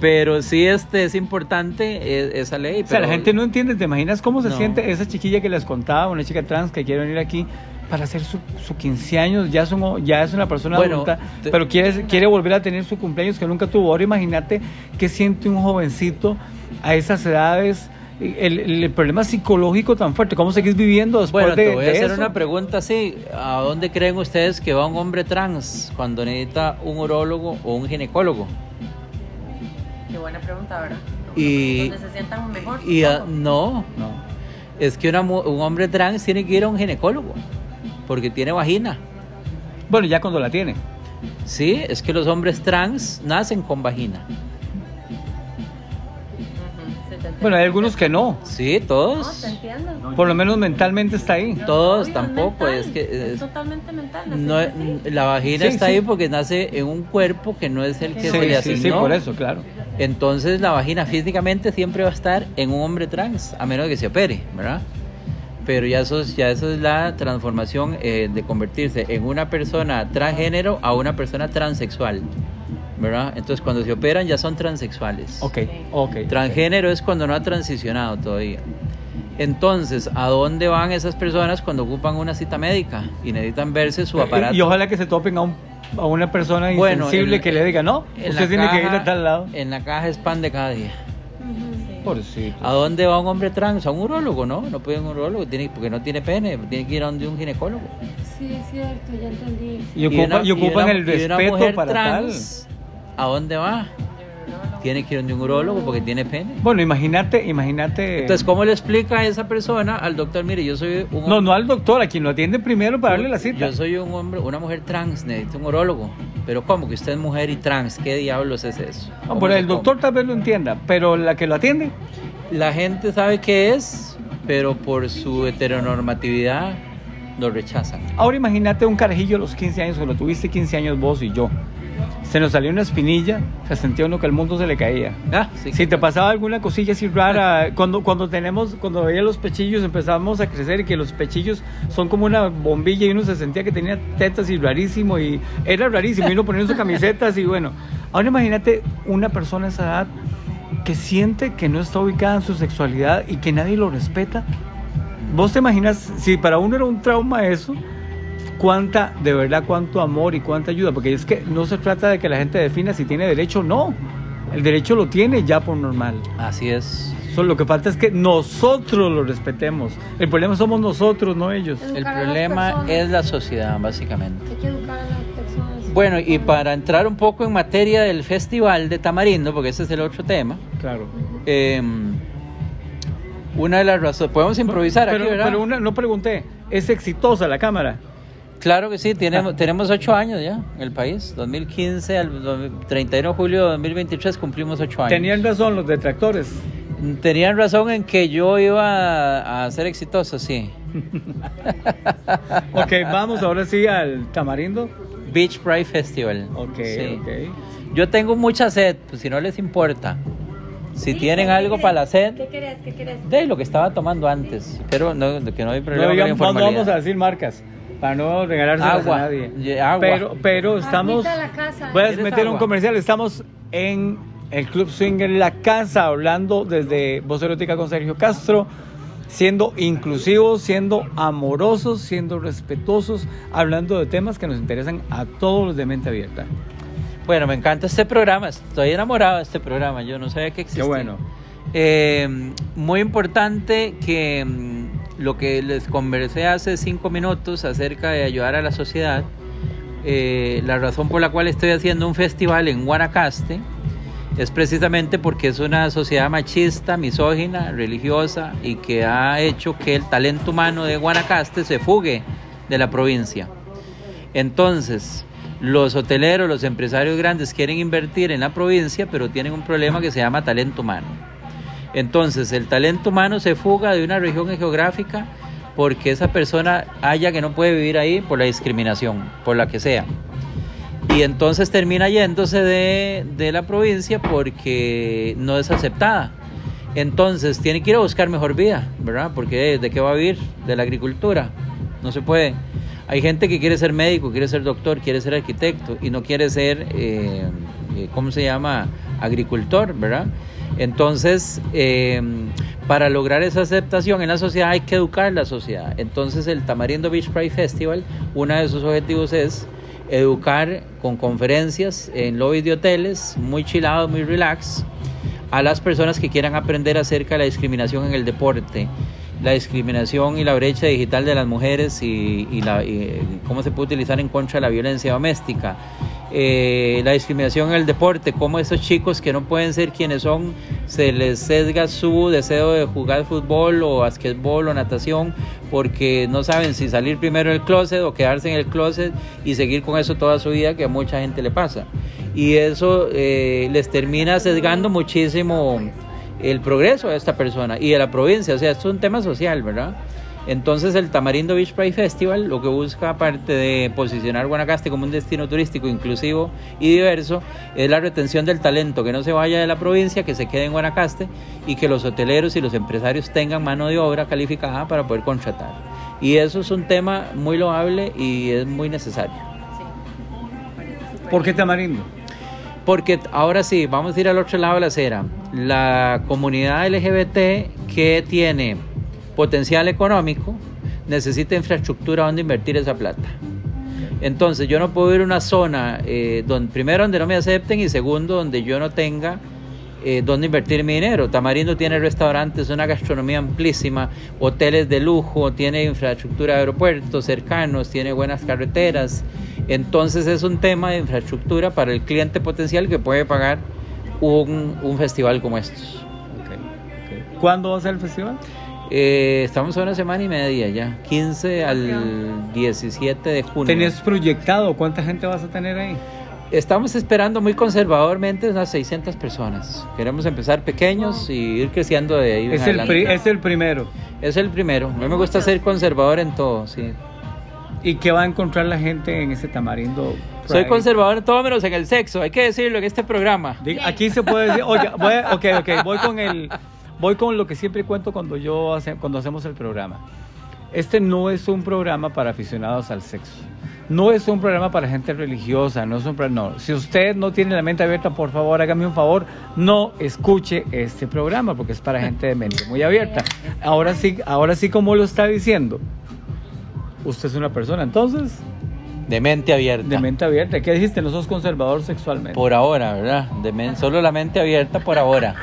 pero sí este, es importante e- esa ley. O sea, la pero- gente no entiende, ¿te imaginas cómo se No. siente esa chiquilla que les contaba, una chica trans que quiere venir aquí para hacer su, su 15 años, ya, son, ya es una persona Bueno, adulta, te- pero quiere, quiere volver a tener su cumpleaños que nunca tuvo. Ahora imagínate qué siente un jovencito a esas edades, el, el problema psicológico tan fuerte, ¿cómo seguís viviendo después Bueno, de, te voy a hacer eso? una pregunta así. ¿A dónde creen ustedes que va un hombre trans cuando necesita un urólogo o un ginecólogo? Qué buena pregunta, ¿verdad? Y- Donde se sientan mejor. Y a- supongo. no, No. es que una un hombre trans tiene que ir a un ginecólogo porque tiene vagina. Bueno, ya cuando la tiene. Sí, es que los hombres trans nacen con vagina. Bueno, hay algunos que no, Sí, No, todos. te entiendo. por lo menos mentalmente está ahí. Todos tampoco, mental, es que es- totalmente mental. no, la vagina Sí, está sí. ahí porque nace en un cuerpo que no es el que Sí, se le Sí, sí, asignó. sí, por eso, claro. Entonces la vagina físicamente siempre va a estar en un hombre trans, a menos que se opere, ¿verdad? Pero ya eso, es- ya eso es la transformación eh, de convertirse en una persona transgénero a una persona transexual, ¿verdad? Entonces cuando se operan ya son transexuales. Ok, ok. Transgénero es cuando no ha transicionado todavía. Entonces, ¿a dónde van esas personas cuando ocupan una cita médica y necesitan verse su aparato? Y, y ojalá que se topen a, un, a una persona Bueno, insensible en- que le diga, no, usted tiene que ir a tal lado. En la caja es pan de cada día. Pobrecito. ¿A dónde va un hombre trans? A un urólogo, ¿no? No puede ir a un urólogo tiene, porque no tiene pene, tiene que ir a donde un ginecólogo. Sí, es cierto, ya entendí. Y, ocupa- una- y ocupan una- el y una respeto mujer para trans, ¿A dónde va? Tiene que ir donde un urólogo porque tiene pene. Bueno, imagínate, imagínate. Entonces, ¿cómo le explica a esa persona al doctor? Mire, yo soy un no, no al doctor, a quien lo atiende primero para darle la cita. Yo soy un hombre, una mujer trans, necesito un urólogo. Pero ¿cómo que usted es mujer y trans? ¿Qué diablos es eso? No, ¿Cómo pero el come? doctor tal vez lo entienda, pero la que lo atiende, La gente sabe qué es, pero por su heteronormatividad lo rechazan. Ahora imagínate un carajillo a los 15 años, cuando tuviste 15 años vos y yo. Se nos salió una espinilla, se sentía uno que el mundo se le caía. Ah, sí. Si te pasaba alguna cosilla así rara, [laughs] cuando, cuando tenemos, cuando veía los pechillos empezábamos a crecer y que los pechillos son como una bombilla y uno se sentía que tenía tetas y rarísimo y era rarísimo y uno poniendo sus camisetas y bueno. Ahora imagínate una persona a esa edad que siente que no está ubicada en su sexualidad y que nadie lo respeta. ¿Vos te imaginas si para uno era un trauma eso? cuánta, de verdad, cuánto amor y cuánta ayuda, porque es que no se trata de que la gente defina si tiene derecho o no. El derecho lo tiene ya por normal. Así es. Solo lo que falta es que nosotros lo respetemos. El problema somos nosotros, no ellos. El problema es la sociedad, básicamente. Hay que educar a las personas. Bueno, y para entrar un poco en materia del festival de Tamarindo, porque ese es el otro tema, Claro. eh, una de las razones, podemos improvisar pero, aquí, ¿verdad? pero una, no pregunté, ¿es exitosa la cámara? Claro que sí, [laughs] tenemos, tenemos ocho años ya en el país. 2015 al do- 31 de julio de 2023 cumplimos ocho años. Tenían razón los detractores. Tenían razón en que yo iba a, a ser exitoso, sí. [laughs] Ok, vamos ahora sí al tamarindo. Beach Pride Festival. Ok, Sí. ok. Yo tengo mucha sed, pues si no les importa. Si tienen ¿qué algo querés? para la sed, ¿Qué querés? ¿Qué querés? de lo que estaba tomando antes. Pero no, que no hay No, problema con la digamos, no vamos a decir marcas para no regalárselas Agua, a nadie. agua. Pero, pero estamos. Agüita a la casa. Voy a ¿Quieres meter un agua? comercial. Estamos en el Club Swinger La Casa, hablando desde Voz Erótica con Sergio Castro, siendo inclusivos, siendo amorosos, siendo respetuosos, hablando de temas que nos interesan a todos los de mente abierta. Bueno, me encanta este programa. Estoy enamorado de este programa. Yo no sabía que existía. Qué bueno. Eh, muy importante que mm, lo que les conversé hace cinco minutos acerca de ayudar a la sociedad, eh, la razón por la cual estoy haciendo un festival en Guanacaste es precisamente porque es una sociedad machista, misógina, religiosa y que ha hecho que el talento humano de Guanacaste se fugue de la provincia. Entonces, los hoteleros, los empresarios grandes quieren invertir en la provincia, pero tienen un problema que se llama talento humano. Entonces, el talento humano se fuga de una región geográfica porque esa persona haya que no puede vivir ahí por la discriminación, por la que sea. Y entonces termina yéndose de, de la provincia porque no es aceptada. Entonces tiene que ir a buscar mejor vida, ¿verdad? Porque ¿de qué va a vivir? De la agricultura. No se puede. Hay gente que quiere ser médico, quiere ser doctor, quiere ser arquitecto y no quiere ser, eh, eh, ¿cómo se llama? Agricultor, ¿verdad? Entonces, eh, para lograr esa aceptación en la sociedad hay que educar la sociedad. Entonces, el Tamarindo Beach Pride Festival, uno de sus objetivos es educar con conferencias en lobbies de hoteles, muy chilados, muy relax, a las personas que quieran aprender acerca de la discriminación en el deporte, la discriminación y la brecha digital de las mujeres y, la, y cómo se puede utilizar en contra de la violencia doméstica, eh, la discriminación en el deporte, cómo esos chicos que no pueden ser quienes son, se les sesga su deseo de jugar fútbol o basquetbol o natación porque no saben si salir primero del closet o quedarse en el closet y seguir con eso toda su vida que a mucha gente le pasa. Y eso eh, les termina sesgando muchísimo el progreso de esta persona y de la provincia. O sea, esto es un tema social, ¿verdad? Entonces el Tamarindo Beach Pride Festival lo que busca, aparte de posicionar Guanacaste como un destino turístico inclusivo y diverso, es la retención del talento, que no se vaya de la provincia, que se quede en Guanacaste y que los hoteleros y los empresarios tengan mano de obra calificada para poder contratar. Y eso es un tema muy loable y es muy necesario. ¿Por qué tamarindo? Porque ahora sí, vamos a ir al otro lado de la acera. La comunidad LGBT que tiene potencial económico necesita infraestructura donde invertir esa plata. Entonces yo no puedo ir a una zona, eh, donde, primero donde no me acepten y segundo donde yo no tenga eh, donde invertir mi dinero. Tamarindo tiene restaurantes, una gastronomía amplísima, hoteles de lujo, tiene infraestructura de aeropuertos cercanos, tiene buenas carreteras. Entonces es un tema de infraestructura para el cliente potencial que puede pagar un, un festival como estos. ¿Cuándo va a ser el festival? Eh, estamos a una semana y media ya, 15 al 17 de junio. ¿Tenés proyectado cuánta gente vas a tener ahí? Estamos esperando muy conservadormente unas 600 personas. Queremos empezar pequeños y ir creciendo de ahí. en Es el, pri- es el primero. Es el primero. A mí me gusta ser conservador en todo, sí. ¿Y qué va a encontrar la gente en ese tamarindo? Soy conservador en todo menos en el sexo, hay que decirlo en este programa. Aquí se puede decir, oye, voy, ok, ok, voy con el, voy con lo que siempre cuento cuando yo hace, cuando hacemos el programa. Este no es un programa para aficionados al sexo. No es un programa para gente religiosa, no es un pro- no. Si usted no tiene la mente abierta, por favor, hágame un favor, no escuche este programa porque es para gente de mente muy abierta. Ahora sí, ahora sí como lo está diciendo. Usted es una persona, entonces, De mente abierta. de mente abierta. ¿Qué dijiste? No sos conservador sexualmente. Por ahora, ¿verdad? De men- solo la mente abierta por ahora.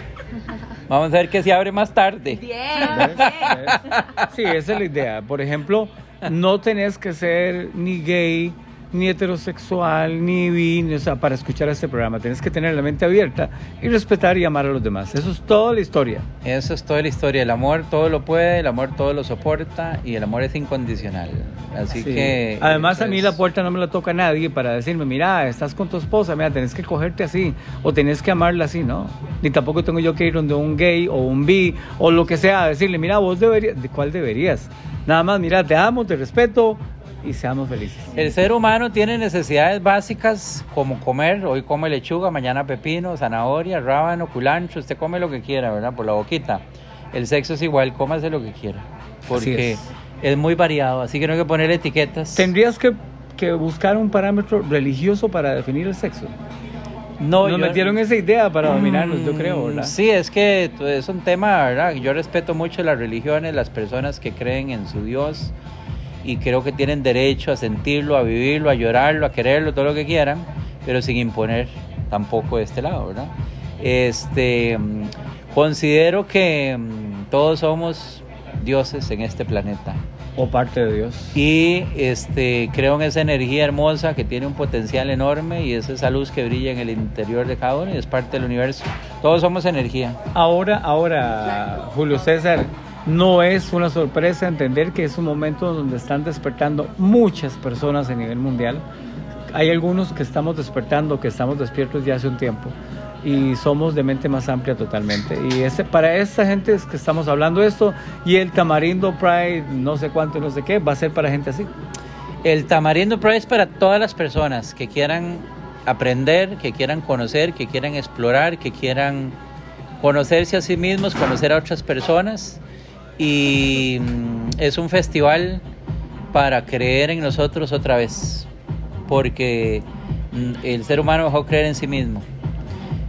Vamos a ver que se abre más tarde. ¿Ves? ¿Ves? Sí, esa es la idea. Por ejemplo, no tenés que ser ni gay, ni heterosexual, ni bi, ni- o sea, para escuchar este programa. Tenés que tener la mente abierta y respetar y amar a los demás. Eso es toda la historia. Eso es toda la historia. El amor todo lo puede, el amor todo lo soporta y el amor es incondicional. Así Sí. que. Además, a mí pues, la puerta no me la toca nadie para decirme, mira, estás con tu esposa, mira, tenés que cogerte así o tenés que amarla así, ¿no? Ni tampoco tengo yo que ir donde un gay o un bi o lo que sea, a decirle, mira, vos deberías, ¿de cuál deberías? Nada más, mira, te amo, te respeto y seamos felices. El ser humano tiene necesidades básicas como comer. Hoy come lechuga, mañana pepino, zanahoria, rábano, culantro. Usted come lo que quiera, ¿verdad? Por la boquita. El sexo es igual, cómase lo que quiera. Porque es. es. muy variado, así que no hay que poner etiquetas. Tendrías que, que buscar un parámetro religioso para definir el sexo. no, Nos yo- metieron esa idea para dominarnos, yo Mm, creo, ¿verdad? Sí, es que es un tema, ¿verdad? Yo respeto mucho las religiones, las personas que creen en su Dios y creo que tienen derecho a sentirlo, a vivirlo, a llorarlo, a quererlo, todo lo que quieran, pero sin imponer tampoco de este lado, ¿verdad? Este, mm, considero que mm, todos somos dioses en este planeta. O parte de Dios. Y este, creo en esa energía hermosa que tiene un potencial enorme y es esa luz que brilla en el interior de cada uno y es parte del universo. Todos somos energía. Ahora, ahora, Julio César, no es una sorpresa entender que es un momento donde están despertando muchas personas a nivel mundial. Hay algunos que estamos despertando, que estamos despiertos ya hace un tiempo y somos de mente más amplia totalmente. Y para esta gente es que estamos hablando esto y el Tamarindo Pride, no sé cuánto, no sé qué, va a ser para gente así. El Tamarindo Pro es para todas las personas que quieran aprender, que quieran conocer, que quieran explorar, que quieran conocerse a sí mismos, conocer a otras personas. Y mm, es un festival para creer en nosotros otra vez, porque mm, el ser humano dejó creer en sí mismo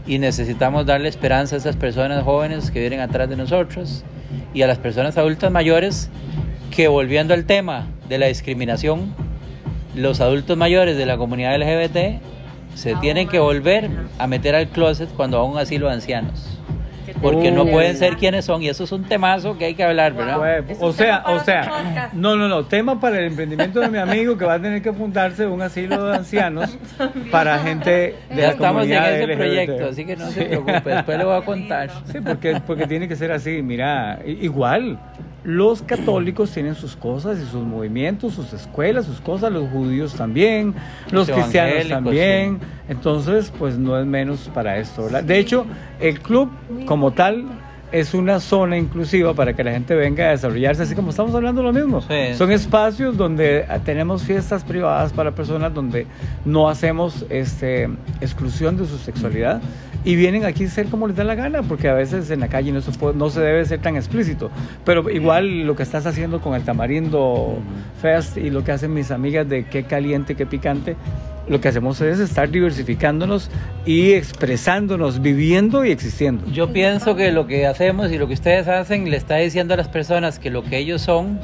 y necesitamos darle esperanza a esas personas jóvenes que vienen atrás de nosotros y a las personas adultas mayores que volviendo al tema de la discriminación, los adultos mayores de la comunidad LGBT se tienen que volver a meter al closet cuando aún así los ancianos. Porque no pueden ser quienes son y eso es un temazo que hay que hablar, ¿verdad? Pues, Es o sea, o sea, no, no, no, tema para el emprendimiento de mi amigo que va a tener que fundarse un asilo de ancianos [laughs] para gente de Ya la estamos en ese LGBT. proyecto, así que no se preocupe, después le voy a contar. Sí, porque, porque tiene que ser así. Mira, igual, los católicos tienen sus cosas y sus movimientos, sus escuelas, sus cosas, los judíos también, los Los cristianos también. Entonces, pues no es menos para esto, ¿verdad? De hecho, el club como tal es una zona inclusiva para que la gente venga a desarrollarse, así como estamos hablando lo mismo. Sí. Son espacios donde tenemos fiestas privadas para personas donde no hacemos este, exclusión de su sexualidad y vienen aquí a ser como les da la gana, porque a veces en la calle no se, puede- no se debe ser tan explícito. Pero igual lo que estás haciendo con el Tamarindo Fest y lo que hacen mis amigas de qué caliente, qué picante, lo que hacemos es estar diversificándonos y expresándonos, viviendo y existiendo. Yo pienso que lo que hacemos y lo que ustedes hacen le está diciendo a las personas que lo que ellos son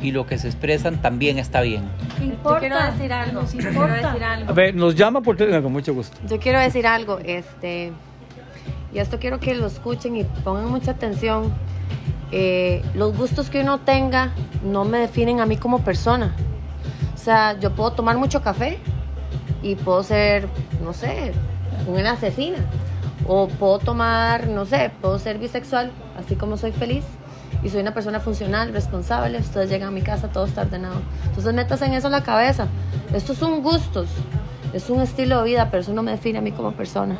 y lo que se expresan también está bien. ¿Qué Yo importa? quiero decir algo. Nos Quiero importa. decir A algo. ver, nos llama por teléfono con mucho gusto. Yo quiero decir algo, este, y esto quiero que lo escuchen y pongan mucha atención. Eh, los gustos que uno tenga no me definen a mí como persona. O sea, yo puedo tomar mucho café y puedo ser, no sé, una asesina. O puedo tomar, no sé, puedo ser bisexual, así como soy feliz. Y soy una persona funcional, responsable. Ustedes llegan a mi casa, todo está ordenado. Entonces metas en eso en la cabeza. Estos son gustos, es un estilo de vida, pero eso no me define a mí como persona.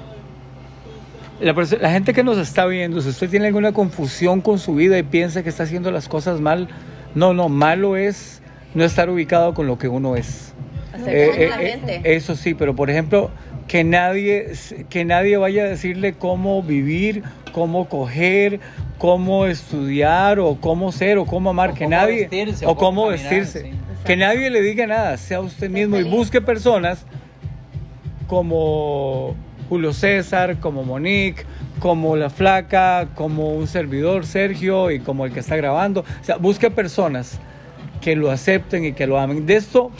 La, la gente que nos está viendo, si usted tiene alguna confusión con su vida y piensa que está haciendo las cosas mal, no, no, malo es no estar ubicado con lo que uno es. A la gente. eso sí, pero por ejemplo, que nadie, que nadie vaya a decirle cómo vivir, cómo coger, cómo estudiar o cómo ser o cómo amar, O que cómo nadie, vestirse, o cómo cómo caminar, vestirse, sí. que nadie le diga nada, sea usted mismo y busque personas como Julio César, como Monique, como La Flaca, como un servidor Sergio y como el que está grabando. O sea, busque personas que lo acepten y que lo amen. De esto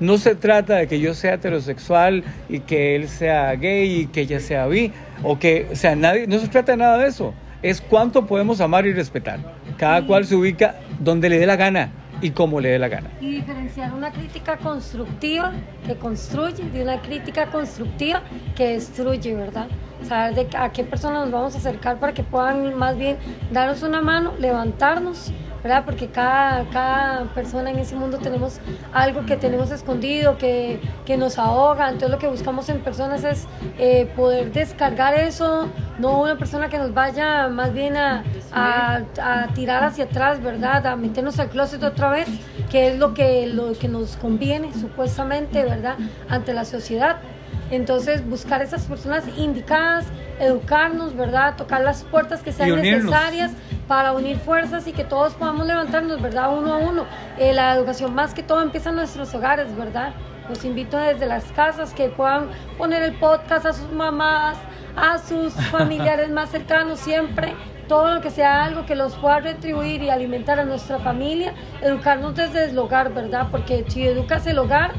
no se trata de que yo sea heterosexual y que él sea gay y que ella sea bi o que, o sea, nadie, no se trata de nada de eso. Es cuánto podemos amar y respetar. Cada cual se ubica donde le dé la gana y como le dé la gana. y diferenciar una crítica constructiva que construye de una crítica constructiva que destruye, ¿verdad? Saber de a qué personas nos vamos a acercar para que puedan más bien darnos una mano, levantarnos, ¿verdad? Porque cada, cada persona en ese mundo tenemos algo que tenemos escondido, que, que nos ahoga, entonces lo que buscamos en personas es eh, poder descargar eso, no una persona que nos vaya más bien a, a, a tirar hacia atrás, ¿verdad? A meternos al closet otra vez, que es lo que, lo que nos conviene supuestamente, ¿verdad? Ante la sociedad. Entonces, buscar esas personas indicadas, educarnos, ¿verdad? Tocar las puertas que sean necesarias para unir fuerzas y que todos podamos levantarnos, ¿verdad? Uno a uno. Eh, la educación más que todo empieza en nuestros hogares, ¿verdad? Los invito desde las casas que puedan poner el podcast a sus mamás, a sus [laughs] familiares más cercanos siempre. Todo lo que sea algo que los pueda retribuir y alimentar a nuestra familia, educarnos desde el hogar, ¿verdad? Porque si educas el hogar,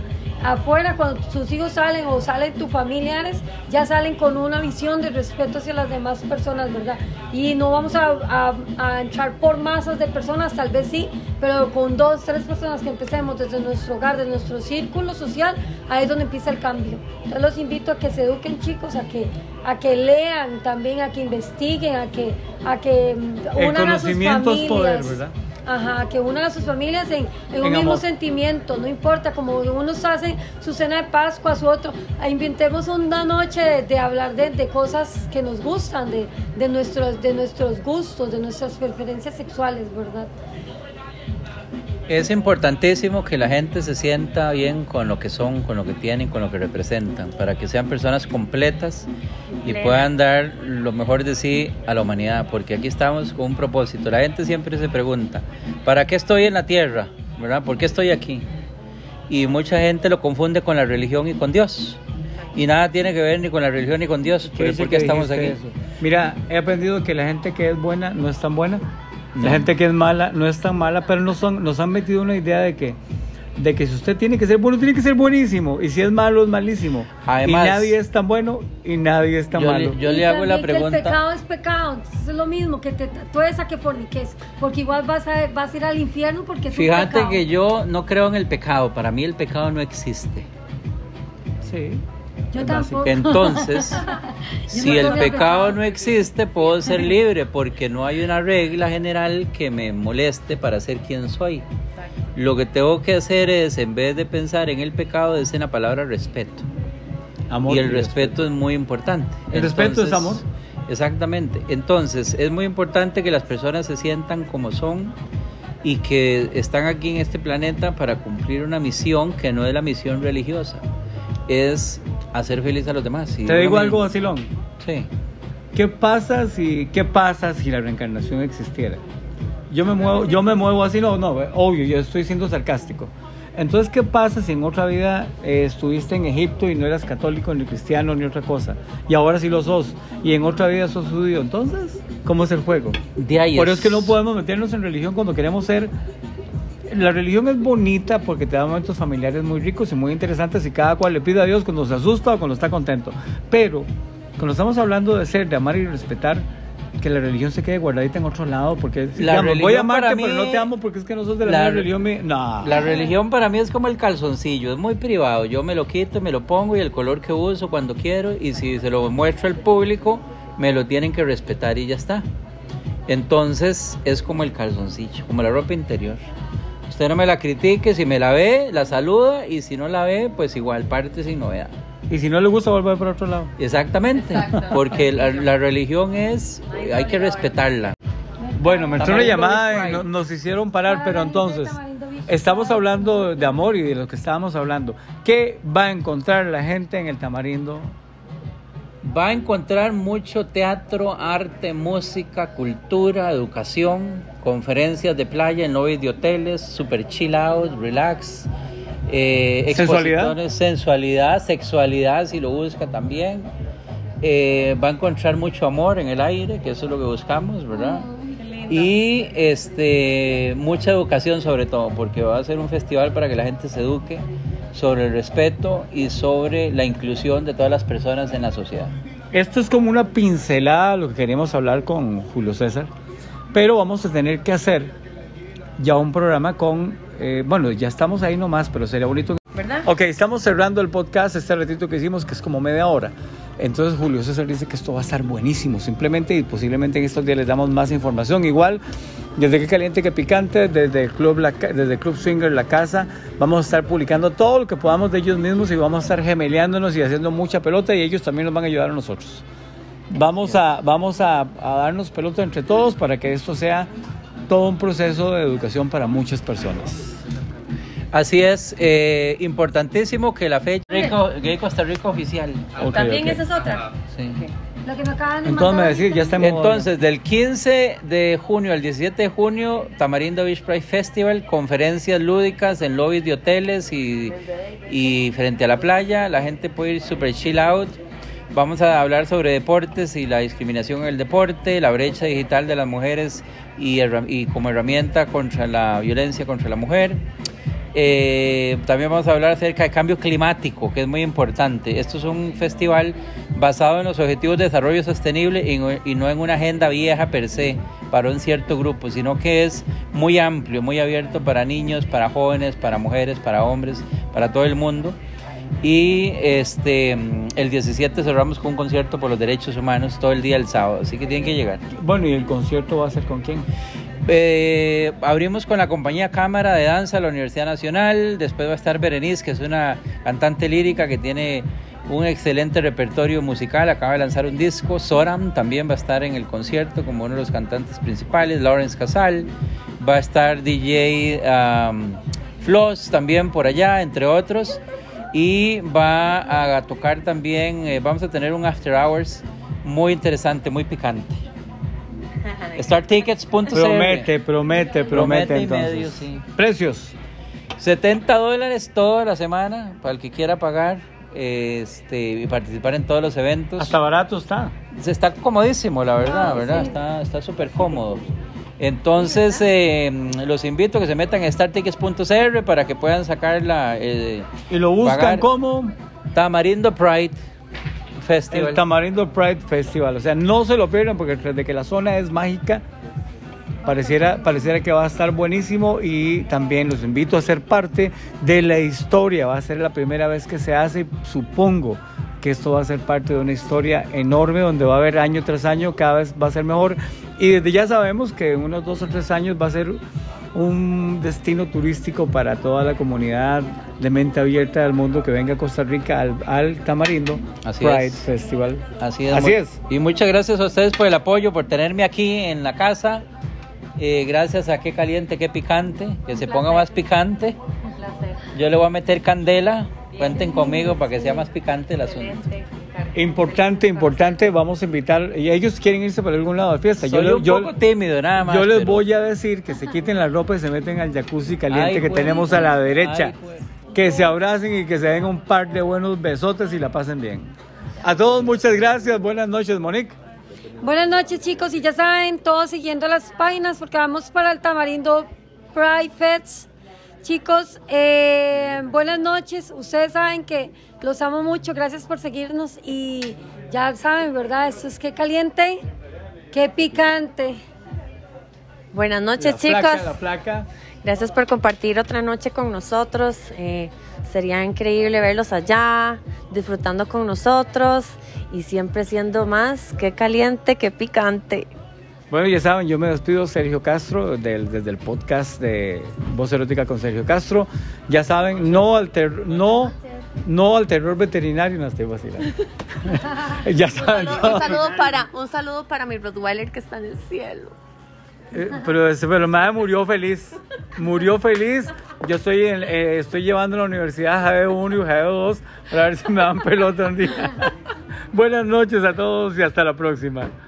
afuera cuando sus hijos salen o salen tus familiares, ya salen con una visión de respeto hacia las demás personas, ¿verdad? Y no vamos a, a- a entrar por masas de personas, tal vez sí, pero con dos, tres personas que empecemos desde nuestro hogar, desde nuestro círculo social, ahí es donde empieza el cambio. Entonces los invito a que se eduquen chicos, a que, a que lean también, a que investiguen, a que, a que mm, El unan a sus conocimiento es poder, familias. ¿verdad? Ajá, que unan a sus familias en, en un mismo amor. sentimiento, no importa, como unos hacen su cena de Pascua, su otro, ah, inventemos una noche de, de hablar de, de cosas que nos gustan, de, de, nuestros, de nuestros gustos, de nuestras preferencias sexuales, ¿verdad? Es importantísimo que la gente se sienta bien con lo que son, con lo que tienen, con lo que representan, para que sean personas completas y puedan dar lo mejor de sí a la humanidad, porque aquí estamos con un propósito. La gente siempre se pregunta, ¿para qué estoy en la tierra? ¿Verdad? ¿Por qué estoy aquí? Y mucha gente lo confunde con la religión y con Dios. Y nada tiene que ver ni con la religión ni con Dios. ¿Qué ¿Por, qué estamos aquí? eso? Mira, he aprendido que la gente que es buena no es tan buena. La gente que es mala no es tan mala, pero nos, son, nos han metido una idea de que, de que si usted tiene que ser bueno, tiene que ser buenísimo. Y si es malo, es malísimo. Además- y nadie es tan bueno y nadie es tan Yo malo. le- yo Y le hago la también que pregunta. el pecado es pecado, entonces es lo mismo que te tatúes a que forniques, porque igual vas a, vas a ir al infierno porque es un Fíjate pecado. que yo no creo en el pecado. Para mí el pecado no existe. Sí. Yo tampoco. Entonces, [laughs] si no el pecado pensado. no existe, puedo ser libre porque no hay una regla general que me moleste para ser quien soy. Lo que tengo que hacer es, en vez de pensar en el pecado, es en la palabra respeto. Amor y el y respeto es muy importante. El respeto es amor. Exactamente. Entonces, es muy importante que las personas se sientan como son y que están aquí en este planeta para cumplir una misión que no es la misión religiosa, es hacer feliz a los demás. Y Te digo algo, vacilón. Sí. ¿Qué pasa si, qué pasa si la reencarnación existiera? Yo me muevo, yo me muevo así, no, no, obvio, yo estoy siendo sarcástico. Entonces, ¿qué pasa si en otra vida eh, estuviste en Egipto y no eras católico, ni cristiano, ni otra cosa? Y ahora sí lo sos. Y en otra vida sos judío. Entonces, ¿cómo es el juego? De ahí Por eso es que no podemos meternos en religión cuando queremos ser... La religión es bonita porque te da momentos familiares muy ricos y muy interesantes y cada cual le pide a Dios cuando se asusta o cuando está contento. Pero cuando estamos hablando de ser, de amar y respetar, que la religión se quede guardadita en otro lado porque La digamos, voy a amarte pero no te amo porque es que no sos de la, La- misma religión. me- No. La religión para mí es como el calzoncillo, es muy privado. Yo me lo quito, me lo pongo y el color que uso cuando quiero y si se lo muestro al público, me lo tienen que respetar y ya está. Entonces es como el calzoncillo, como la ropa interior. Usted no me la critique, si me la ve, la saluda y si no la ve, pues igual parte sin novedad. Y si no le gusta, volver para otro lado. Exactamente, porque la, la religión es, hay que respetarla. Bueno, me entró una llamada y no- nos hicieron parar, pero entonces... Estamos hablando de amor y de lo que estábamos hablando. ¿Qué va a encontrar la gente en el Tamarindo? Va a encontrar mucho teatro, arte, música, cultura, educación, conferencias de playa en lobbies de hoteles, super chill out, relax. eh, ¿Sensualidad? exposiciones, sensualidad, sexualidad si lo busca también. Eh, va a encontrar mucho amor en el aire, que eso es lo que buscamos, ¿verdad? Y este, mucha educación sobre todo, porque va a ser un festival para que la gente se eduque sobre el respeto y sobre la inclusión de todas las personas en la sociedad. Esto es como una pincelada lo que queríamos hablar con Julio César, pero vamos a tener que hacer ya un programa con, eh, bueno, ya estamos ahí nomás, pero sería bonito. ¿Verdad? Ok, estamos cerrando el podcast, este ratito que hicimos, que es como media hora. Entonces Julio César dice que esto va a estar buenísimo, simplemente y posiblemente en estos días les damos más información. Igual, desde que caliente que picante, desde el Club, desde Club Swinger La Casa, vamos a estar publicando todo lo que podamos de ellos mismos y vamos a estar gemeleándonos y haciendo mucha pelota y ellos también nos van a ayudar a nosotros. Vamos a, vamos a darnos pelota entre todos para que esto sea todo un proceso de educación para muchas personas. Así es, eh, importantísimo que la fecha Rico, Gay Costa Rica oficial. Ok, También esa es otra. Sí. Lo que me acaban de Entonces me mandar decís, ya ahorita. estamos... Entonces, del 15 de junio al 17 de junio, Tamarindo Beach Pride Festival, conferencias lúdicas en lobbies de hoteles y, y frente a la playa. La gente puede ir super chill out. Vamos a hablar sobre deportes y la discriminación en el deporte, la brecha digital de las mujeres y, y como herramienta contra la violencia contra la mujer. Eh, también vamos a hablar acerca de cambio climático, que es muy importante. Esto es un festival basado en los objetivos de desarrollo sostenible y, y no en una agenda vieja per se para un cierto grupo, sino que es muy amplio, muy abierto para niños, para jóvenes, para mujeres, para hombres, para todo el mundo. Y este el 17 cerramos con un concierto por los derechos humanos todo el día el sábado, así que tienen que llegar. Bueno, ¿y el concierto va a ser con quién? Eh, abrimos con la compañía Cámara de Danza de la Universidad Nacional. Después va a estar Berenice, que es una cantante lírica que tiene un excelente repertorio musical. Acaba de lanzar un disco. Soram también va a estar en el concierto como uno de los cantantes principales. Lawrence Casal. Va a estar DJ um, Floss también por allá, entre otros. Y va a tocar también, eh, vamos a tener un After Hours muy interesante, muy picante. [laughs] StarTickets.cr Promete, promete, promete, entonces. medio, sí. Precios. 70 dólares toda la semana para el que quiera pagar este, y participar en todos los eventos. Hasta barato está. Se Está comodísimo, la verdad, ¿verdad? Está está súper cómodo. Entonces, eh, los invito a que se metan en startickets.cr para que puedan sacar la... eh, Y lo buscan pagar como Tamarindo Pride Festival. el Tamarindo Pride Festival. O sea, no se lo pierdan porque desde que la zona es mágica, pareciera, pareciera que va a estar buenísimo y también los invito a ser parte de la historia. Va a ser la primera vez que se hace, supongo que esto va a ser parte de una historia enorme donde va a haber año tras año, cada vez va a ser mejor. Y desde ya sabemos que en unos dos o tres años va a ser un destino turístico para toda la comunidad de mente abierta del mundo que venga a Costa Rica al, al Tamarindo Así Pride es. Festival. Así es. Así es. Y muchas gracias a ustedes por el apoyo, por tenerme aquí en la casa. Eh, gracias a Qué Caliente, Qué Picante, que se ponga más picante. Un placer. Yo le voy a meter candela. Cuenten conmigo para que sea más picante el asunto. Importante, importante, vamos a invitar, y ellos quieren irse para algún lado de fiesta. Soy le- un poco tímido, nada más. yo les pero- voy a decir que se quiten la ropa y se meten al jacuzzi caliente Ay, que güey. tenemos a la derecha. Ay, que se abracen y que se den un par de buenos besotes y la pasen bien. A todos muchas gracias, buenas noches Monique. Buenas noches chicos y ya saben, todos siguiendo las páginas porque vamos para el Tamarindo Pride Fest. Chicos, eh, buenas noches. Ustedes saben que los amo mucho. Gracias por seguirnos y ya saben, ¿verdad? Esto es que caliente, que picante. Buenas noches, La chicos. la flaca. Gracias por compartir otra noche con nosotros. Eh, sería increíble verlos allá, disfrutando con nosotros y siempre siendo más que caliente que picante. Bueno, ya saben, yo me despido Sergio Castro del- desde el podcast de Voz Erótica con Sergio Castro. Ya saben, no al, ter- no, no al terror veterinario, no estoy vacilando. [laughs] ya saben. Un saludo para, un saludo para mi Rottweiler que está en el cielo. Eh, pero, pero madre murió feliz. Murió feliz Yo estoy, en- eh, estoy llevando a la universidad JB1 y JB2 para ver si me dan pelota un día. [laughs] Buenas noches a todos y hasta la próxima.